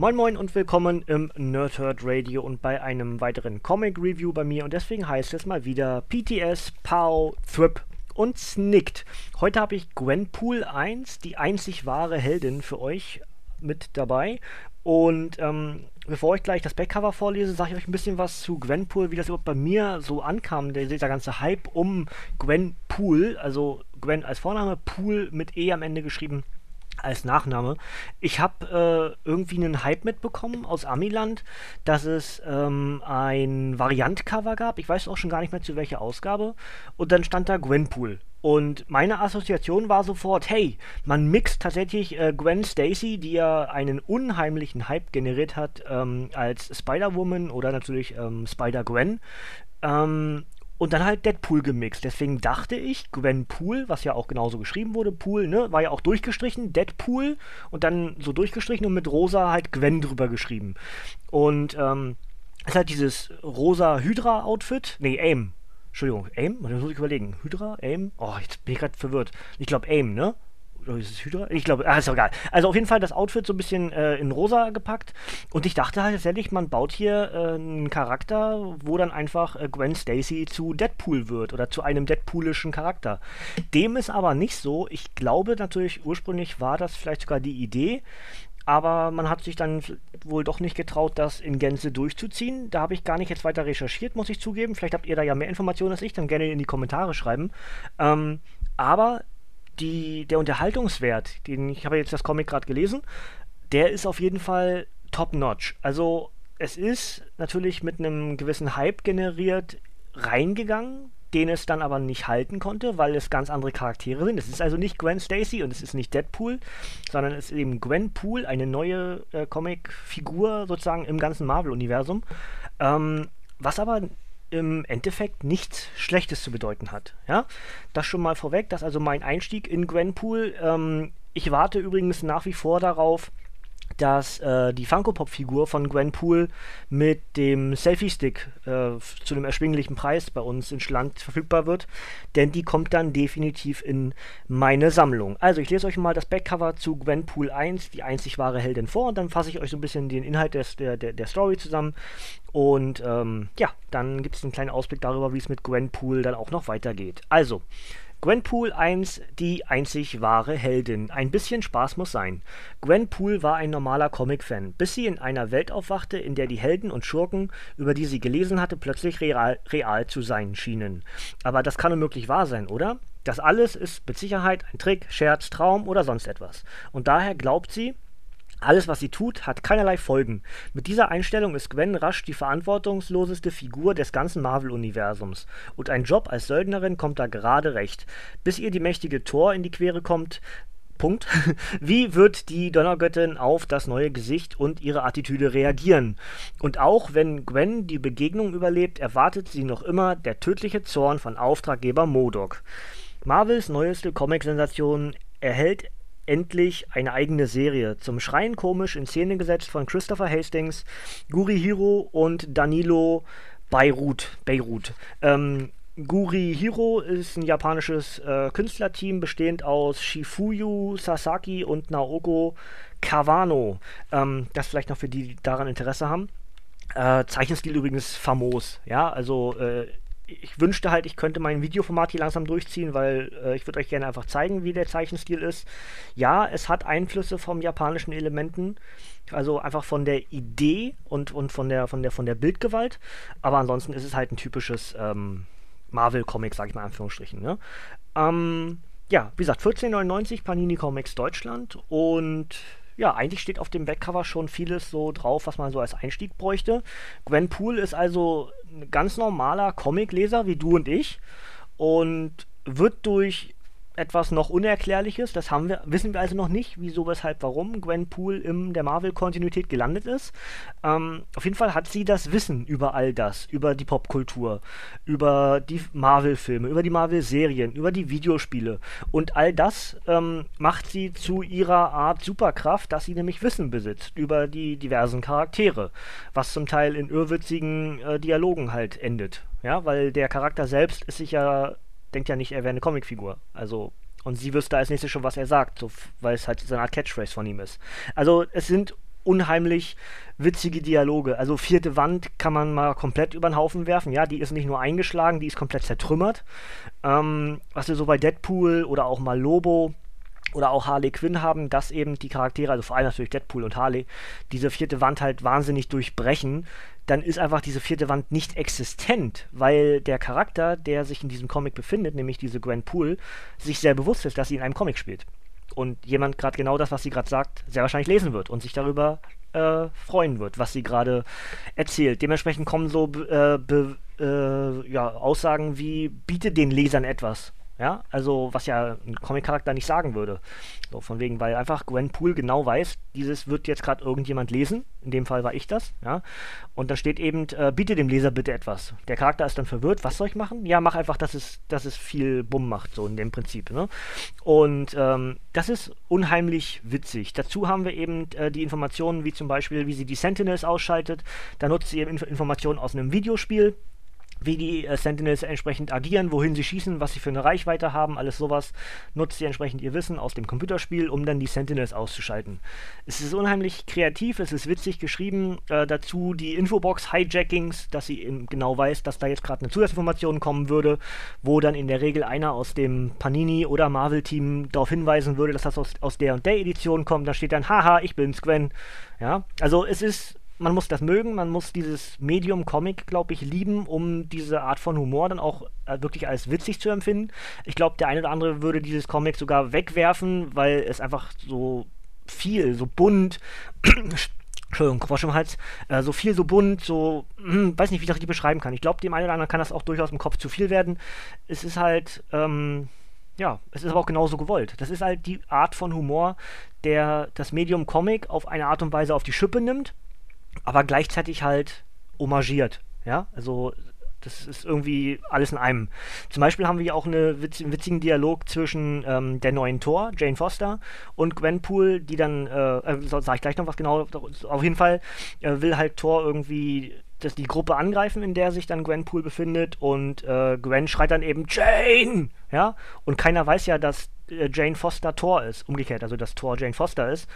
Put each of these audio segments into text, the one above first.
Moin Moin und willkommen im Nerdhurt Radio und bei einem weiteren Comic Review bei mir. Und deswegen heißt es mal wieder PTS, Pow, Thrip und Snicked. Heute habe ich Gwenpool 1, die einzig wahre Heldin für euch mit dabei. Und ähm, bevor ich gleich das Backcover vorlese, sage ich euch ein bisschen was zu Gwenpool, wie das überhaupt bei mir so ankam, der, dieser ganze Hype um Gwenpool, also Gwen als Vorname, Pool mit E am Ende geschrieben als Nachname. Ich habe äh, irgendwie einen Hype mitbekommen aus Amiland, dass es ähm, ein Variant-Cover gab. Ich weiß auch schon gar nicht mehr zu welcher Ausgabe. Und dann stand da Gwenpool. Und meine Assoziation war sofort, hey, man mixt tatsächlich äh, Gwen Stacy, die ja einen unheimlichen Hype generiert hat ähm, als Spider-Woman oder natürlich ähm, Spider-Gwen, ähm, und dann halt Deadpool gemixt. Deswegen dachte ich, Gwen Pool, was ja auch genauso geschrieben wurde, Pool, ne, war ja auch durchgestrichen, Deadpool und dann so durchgestrichen und mit rosa halt Gwen drüber geschrieben. Und ähm, ist halt dieses rosa Hydra-Outfit, nee, Aim. Entschuldigung, Aim? Da muss ich überlegen. Hydra? Aim? Oh, jetzt bin ich gerade verwirrt. Ich glaube Aim, ne? Oder ist es Hydra? Ich glaube, ah, ist doch egal. Also auf jeden Fall das Outfit so ein bisschen äh, in rosa gepackt. Und ich dachte halt tatsächlich, man baut hier äh, einen Charakter, wo dann einfach äh, Gwen Stacy zu Deadpool wird oder zu einem Deadpoolischen Charakter. Dem ist aber nicht so. Ich glaube natürlich, ursprünglich war das vielleicht sogar die Idee. Aber man hat sich dann wohl doch nicht getraut, das in Gänze durchzuziehen. Da habe ich gar nicht jetzt weiter recherchiert, muss ich zugeben. Vielleicht habt ihr da ja mehr Informationen als ich, dann gerne in die Kommentare schreiben. Ähm, aber die, der Unterhaltungswert, den ich habe jetzt das Comic gerade gelesen, der ist auf jeden Fall top-notch. Also es ist natürlich mit einem gewissen Hype generiert reingegangen, den es dann aber nicht halten konnte, weil es ganz andere Charaktere sind. Es ist also nicht Gwen Stacy und es ist nicht Deadpool, sondern es ist eben Gwen Pool, eine neue äh, Comic-Figur sozusagen im ganzen Marvel-Universum. Ähm, was aber im Endeffekt nichts Schlechtes zu bedeuten hat. Ja? Das schon mal vorweg, das ist also mein Einstieg in Gwenpool. Ähm, ich warte übrigens nach wie vor darauf, dass äh, die Funko Pop Figur von Gwenpool mit dem Selfie Stick äh, zu einem erschwinglichen Preis bei uns in Schland verfügbar wird, denn die kommt dann definitiv in meine Sammlung. Also ich lese euch mal das Backcover zu Gwenpool 1, die einzig wahre Heldin vor und dann fasse ich euch so ein bisschen den Inhalt des, der, der, der Story zusammen und ähm, ja, dann gibt es einen kleinen Ausblick darüber, wie es mit Gwenpool dann auch noch weitergeht. Also, Gwenpool 1, die einzig wahre Heldin. Ein bisschen Spaß muss sein. Gwenpool war ein normaler Comic-Fan, bis sie in einer Welt aufwachte, in der die Helden und Schurken, über die sie gelesen hatte, plötzlich real, real zu sein schienen. Aber das kann unmöglich wahr sein, oder? Das alles ist mit Sicherheit ein Trick, Scherz, Traum oder sonst etwas. Und daher glaubt sie, alles, was sie tut, hat keinerlei Folgen. Mit dieser Einstellung ist Gwen rasch die verantwortungsloseste Figur des ganzen Marvel-Universums. Und ein Job als Söldnerin kommt da gerade recht. Bis ihr die mächtige Thor in die Quere kommt, Punkt. Wie wird die Donnergöttin auf das neue Gesicht und ihre Attitüde reagieren? Und auch wenn Gwen die Begegnung überlebt, erwartet sie noch immer der tödliche Zorn von Auftraggeber Modok. Marvels neueste Comic-Sensation erhält endlich eine eigene Serie. Zum Schreien komisch in Szene gesetzt von Christopher Hastings, Guri Hiro und Danilo Beirut. Beirut. Ähm, Guri Hiro ist ein japanisches äh, Künstlerteam bestehend aus Shifuyu Sasaki und Naoko Kawano. Ähm, das vielleicht noch für die, die daran Interesse haben. Äh, Zeichenstil übrigens famos, ja, also äh, ich wünschte halt, ich könnte mein Videoformat hier langsam durchziehen, weil äh, ich würde euch gerne einfach zeigen, wie der Zeichenstil ist. Ja, es hat Einflüsse vom japanischen Elementen, also einfach von der Idee und, und von, der, von, der, von der Bildgewalt, aber ansonsten ist es halt ein typisches ähm, Marvel-Comic, sag ich mal Anführungsstrichen. Ne? Ähm, ja, wie gesagt, 14,99 Panini Comics Deutschland und ja, eigentlich steht auf dem Backcover schon vieles so drauf, was man so als Einstieg bräuchte. Gwen Pool ist also ein ganz normaler Comicleser wie du und ich und wird durch etwas noch Unerklärliches. Das haben wir, wissen wir also noch nicht, wieso, weshalb, warum Gwenpool in der Marvel-Kontinuität gelandet ist. Ähm, auf jeden Fall hat sie das Wissen über all das, über die Popkultur, über die Marvel-Filme, über die Marvel-Serien, über die Videospiele. Und all das ähm, macht sie zu ihrer Art Superkraft, dass sie nämlich Wissen besitzt über die diversen Charaktere, was zum Teil in irrwitzigen äh, Dialogen halt endet. Ja, weil der Charakter selbst ist sich ja denkt ja nicht, er wäre eine Comicfigur. Also, und sie wüsste als nächstes schon, was er sagt, so, weil es halt so eine Art Catchphrase von ihm ist. Also, es sind unheimlich witzige Dialoge. Also vierte Wand kann man mal komplett über den Haufen werfen. Ja, die ist nicht nur eingeschlagen, die ist komplett zertrümmert. Ähm, was wir so bei Deadpool oder auch mal Lobo oder auch Harley Quinn haben, dass eben die Charaktere, also vor allem natürlich Deadpool und Harley, diese vierte Wand halt wahnsinnig durchbrechen, dann ist einfach diese vierte Wand nicht existent, weil der Charakter, der sich in diesem Comic befindet, nämlich diese Gwen Poole, sich sehr bewusst ist, dass sie in einem Comic spielt. Und jemand gerade genau das, was sie gerade sagt, sehr wahrscheinlich lesen wird und sich darüber äh, freuen wird, was sie gerade erzählt. Dementsprechend kommen so äh, äh, ja, Aussagen wie, biete den Lesern etwas. Ja, also was ja ein Comic-Charakter nicht sagen würde. So, von wegen, weil einfach Gwen Poole genau weiß, dieses wird jetzt gerade irgendjemand lesen. In dem Fall war ich das, ja. Und da steht eben, äh, biete dem Leser bitte etwas. Der Charakter ist dann verwirrt, was soll ich machen? Ja, mach einfach, dass es, dass es viel Bumm macht, so in dem Prinzip. Ne? Und ähm, das ist unheimlich witzig. Dazu haben wir eben äh, die Informationen, wie zum Beispiel, wie sie die Sentinels ausschaltet. Da nutzt sie eben Inf Informationen aus einem Videospiel wie die äh, Sentinels entsprechend agieren, wohin sie schießen, was sie für eine Reichweite haben, alles sowas, nutzt sie entsprechend ihr Wissen aus dem Computerspiel, um dann die Sentinels auszuschalten. Es ist unheimlich kreativ, es ist witzig geschrieben, äh, dazu die Infobox-Hijackings, dass sie eben genau weiß, dass da jetzt gerade eine Zusatzinformation kommen würde, wo dann in der Regel einer aus dem Panini- oder Marvel-Team darauf hinweisen würde, dass das aus, aus der und der Edition kommt, da steht dann, haha, ich bin's, Gwen. Ja, also es ist man muss das mögen, man muss dieses Medium Comic, glaube ich, lieben, um diese Art von Humor dann auch äh, wirklich als witzig zu empfinden. Ich glaube, der eine oder andere würde dieses Comic sogar wegwerfen, weil es einfach so viel, so bunt, Entschuldigung, Quatsch im Hals, äh, so viel, so bunt, so, hm, weiß nicht, wie ich das richtig beschreiben kann. Ich glaube, dem einen oder anderen kann das auch durchaus im Kopf zu viel werden. Es ist halt, ähm, ja, es ist aber auch genauso gewollt. Das ist halt die Art von Humor, der das Medium Comic auf eine Art und Weise auf die Schippe nimmt aber gleichzeitig halt homagiert. Ja, also das ist irgendwie alles in einem. Zum Beispiel haben wir auch eine witz einen witzigen Dialog zwischen ähm, der neuen Thor, Jane Foster, und Gwenpool, die dann, äh, äh, sag ich gleich noch was genau, auf jeden Fall äh, will halt Thor irgendwie das, die Gruppe angreifen, in der sich dann Gwenpool befindet und äh, Gwen schreit dann eben Jane! Ja, und keiner weiß ja, dass Jane Foster Thor ist, umgekehrt, also dass Thor Jane Foster ist.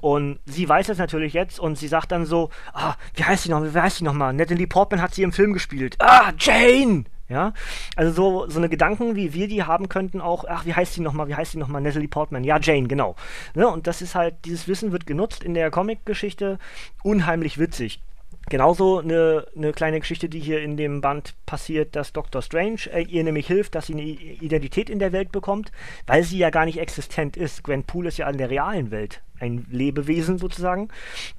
Und sie weiß es natürlich jetzt und sie sagt dann so, ah, wie heißt sie noch, wie heißt sie nochmal? Natalie Portman hat sie im Film gespielt. Ah, Jane! Ja, also so, so eine Gedanken, wie wir die haben könnten, auch, ach, wie heißt sie nochmal, wie heißt sie nochmal, Natalie Portman, ja, Jane, genau. Ne? Und das ist halt, dieses Wissen wird genutzt in der Comic-Geschichte, unheimlich witzig. Genauso eine, eine kleine Geschichte, die hier in dem Band passiert, dass Dr. Strange äh, ihr nämlich hilft, dass sie eine Identität in der Welt bekommt, weil sie ja gar nicht existent ist. Gwen Poole ist ja in der realen Welt ein Lebewesen sozusagen.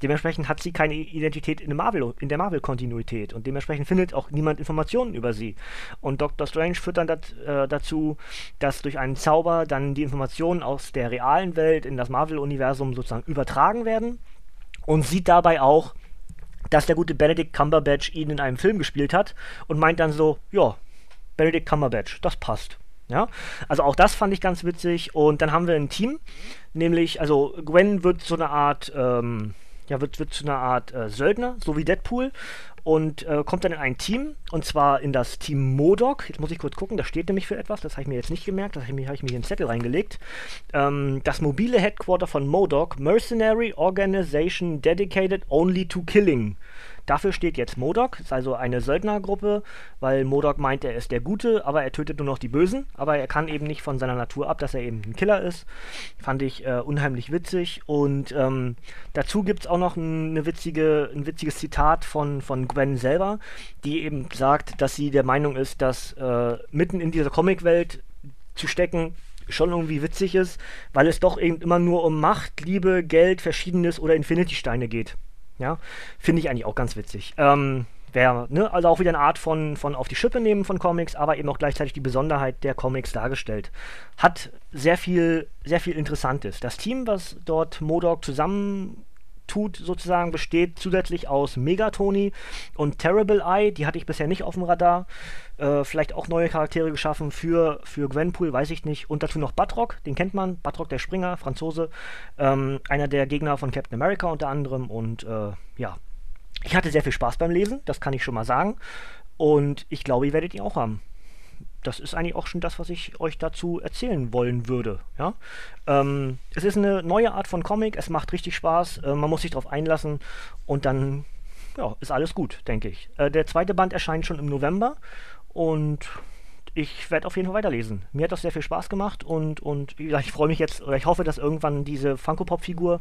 Dementsprechend hat sie keine Identität in der Marvel, in der Marvel-Kontinuität und dementsprechend findet auch niemand Informationen über sie. Und Dr. Strange führt dann dat, äh, dazu, dass durch einen Zauber dann die Informationen aus der realen Welt in das Marvel-Universum sozusagen übertragen werden und sieht dabei auch, dass der gute Benedict Cumberbatch ihn in einem Film gespielt hat und meint dann so, ja, Benedict Cumberbatch, das passt. Ja, also auch das fand ich ganz witzig. Und dann haben wir ein Team, nämlich, also Gwen wird so eine Art, ähm, ja, wird, wird zu einer Art äh, Söldner, so wie Deadpool und äh, kommt dann in ein Team, und zwar in das Team Modok. Jetzt muss ich kurz gucken, das steht nämlich für etwas, das habe ich mir jetzt nicht gemerkt, das habe ich, hab ich mir hier den Zettel reingelegt. Ähm, das mobile Headquarter von Modok, Mercenary Organization Dedicated Only to Killing. Dafür steht jetzt Modok, ist also eine Söldnergruppe, weil Modok meint, er ist der Gute, aber er tötet nur noch die Bösen. Aber er kann eben nicht von seiner Natur ab, dass er eben ein Killer ist. Fand ich äh, unheimlich witzig. Und ähm, dazu gibt es auch noch eine witzige, ein witziges Zitat von, von Gwen selber, die eben sagt, dass sie der Meinung ist, dass äh, mitten in dieser Comicwelt zu stecken schon irgendwie witzig ist, weil es doch eben immer nur um Macht, Liebe, Geld, Verschiedenes oder Infinity-Steine geht. Ja, finde ich eigentlich auch ganz witzig. Ähm, Wär, ne, also auch wieder eine Art von, von auf die Schippe nehmen von Comics, aber eben auch gleichzeitig die Besonderheit der Comics dargestellt. Hat sehr viel, sehr viel Interessantes. Das Team, was dort Modok zusammen tut, sozusagen, besteht zusätzlich aus Megatoni und Terrible Eye. Die hatte ich bisher nicht auf dem Radar. Äh, vielleicht auch neue Charaktere geschaffen für, für Gwenpool, weiß ich nicht. Und dazu noch Batrock, den kennt man. Batrock der Springer, Franzose. Ähm, einer der Gegner von Captain America unter anderem. Und äh, ja, ich hatte sehr viel Spaß beim Lesen, das kann ich schon mal sagen. Und ich glaube, ihr werdet ihn auch haben das ist eigentlich auch schon das, was ich euch dazu erzählen wollen würde. Ja? Ähm, es ist eine neue Art von Comic, es macht richtig Spaß, äh, man muss sich darauf einlassen und dann ja, ist alles gut, denke ich. Äh, der zweite Band erscheint schon im November und ich werde auf jeden Fall weiterlesen. Mir hat das sehr viel Spaß gemacht und, und ich freue mich jetzt, oder ich hoffe, dass irgendwann diese Funko-Pop-Figur,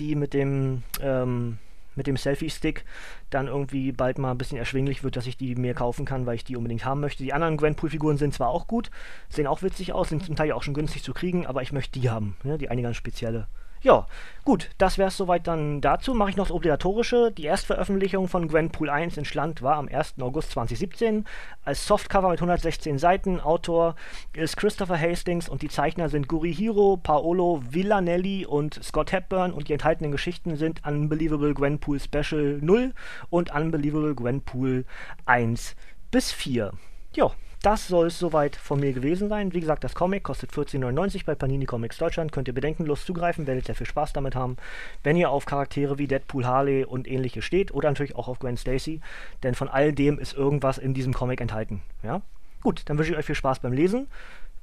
die mit dem ähm, mit dem Selfie-Stick dann irgendwie bald mal ein bisschen erschwinglich wird, dass ich die mir kaufen kann, weil ich die unbedingt haben möchte. Die anderen Gwenpool-Figuren sind zwar auch gut, sehen auch witzig aus, sind zum Teil auch schon günstig zu kriegen, aber ich möchte die haben, ne? die ganz spezielle. Ja, gut, das wäre es soweit dann dazu. Mache ich noch das Obligatorische. Die Erstveröffentlichung von Gwenpool 1 in Schland war am 1. August 2017 als Softcover mit 116 Seiten. Autor ist Christopher Hastings und die Zeichner sind Gurihiro, Paolo Villanelli und Scott Hepburn und die enthaltenen Geschichten sind Unbelievable Gwenpool Special 0 und Unbelievable Gwenpool 1 bis 4. Ja, das soll es soweit von mir gewesen sein. Wie gesagt, das Comic kostet 14,99 bei Panini Comics Deutschland. Könnt ihr bedenkenlos zugreifen, werdet sehr viel Spaß damit haben, wenn ihr auf Charaktere wie Deadpool, Harley und ähnliche steht oder natürlich auch auf Gwen Stacy, denn von all dem ist irgendwas in diesem Comic enthalten. Ja? Gut, dann wünsche ich euch viel Spaß beim Lesen.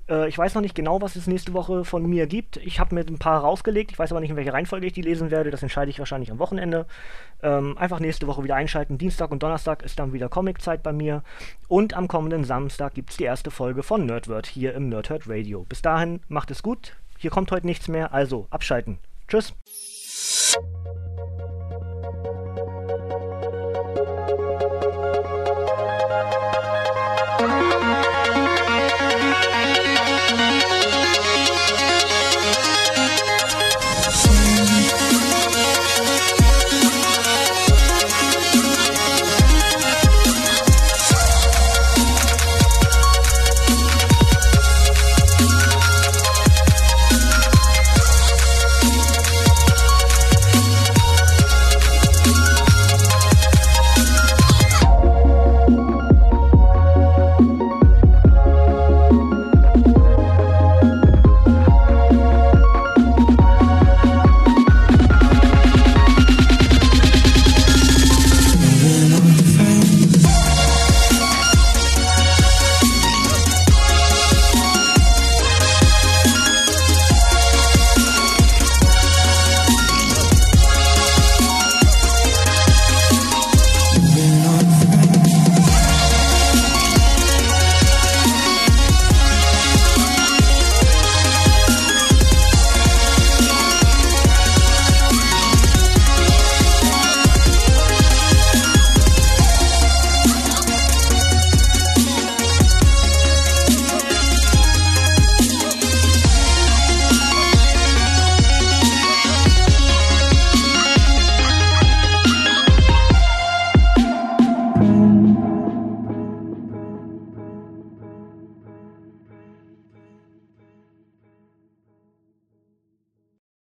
Äh, ich weiß noch nicht genau, was es nächste Woche von mir gibt. Ich habe mir ein paar rausgelegt. Ich weiß aber nicht, in welcher Reihenfolge ich die lesen werde. Das entscheide ich wahrscheinlich am Wochenende. Ähm, einfach nächste Woche wieder einschalten. Dienstag und Donnerstag ist dann wieder Comiczeit bei mir. Und am kommenden Samstag gibt es die erste Folge von Nerdword hier im Nerdhurt Radio. Bis dahin, macht es gut. Hier kommt heute nichts mehr. Also abschalten. Tschüss.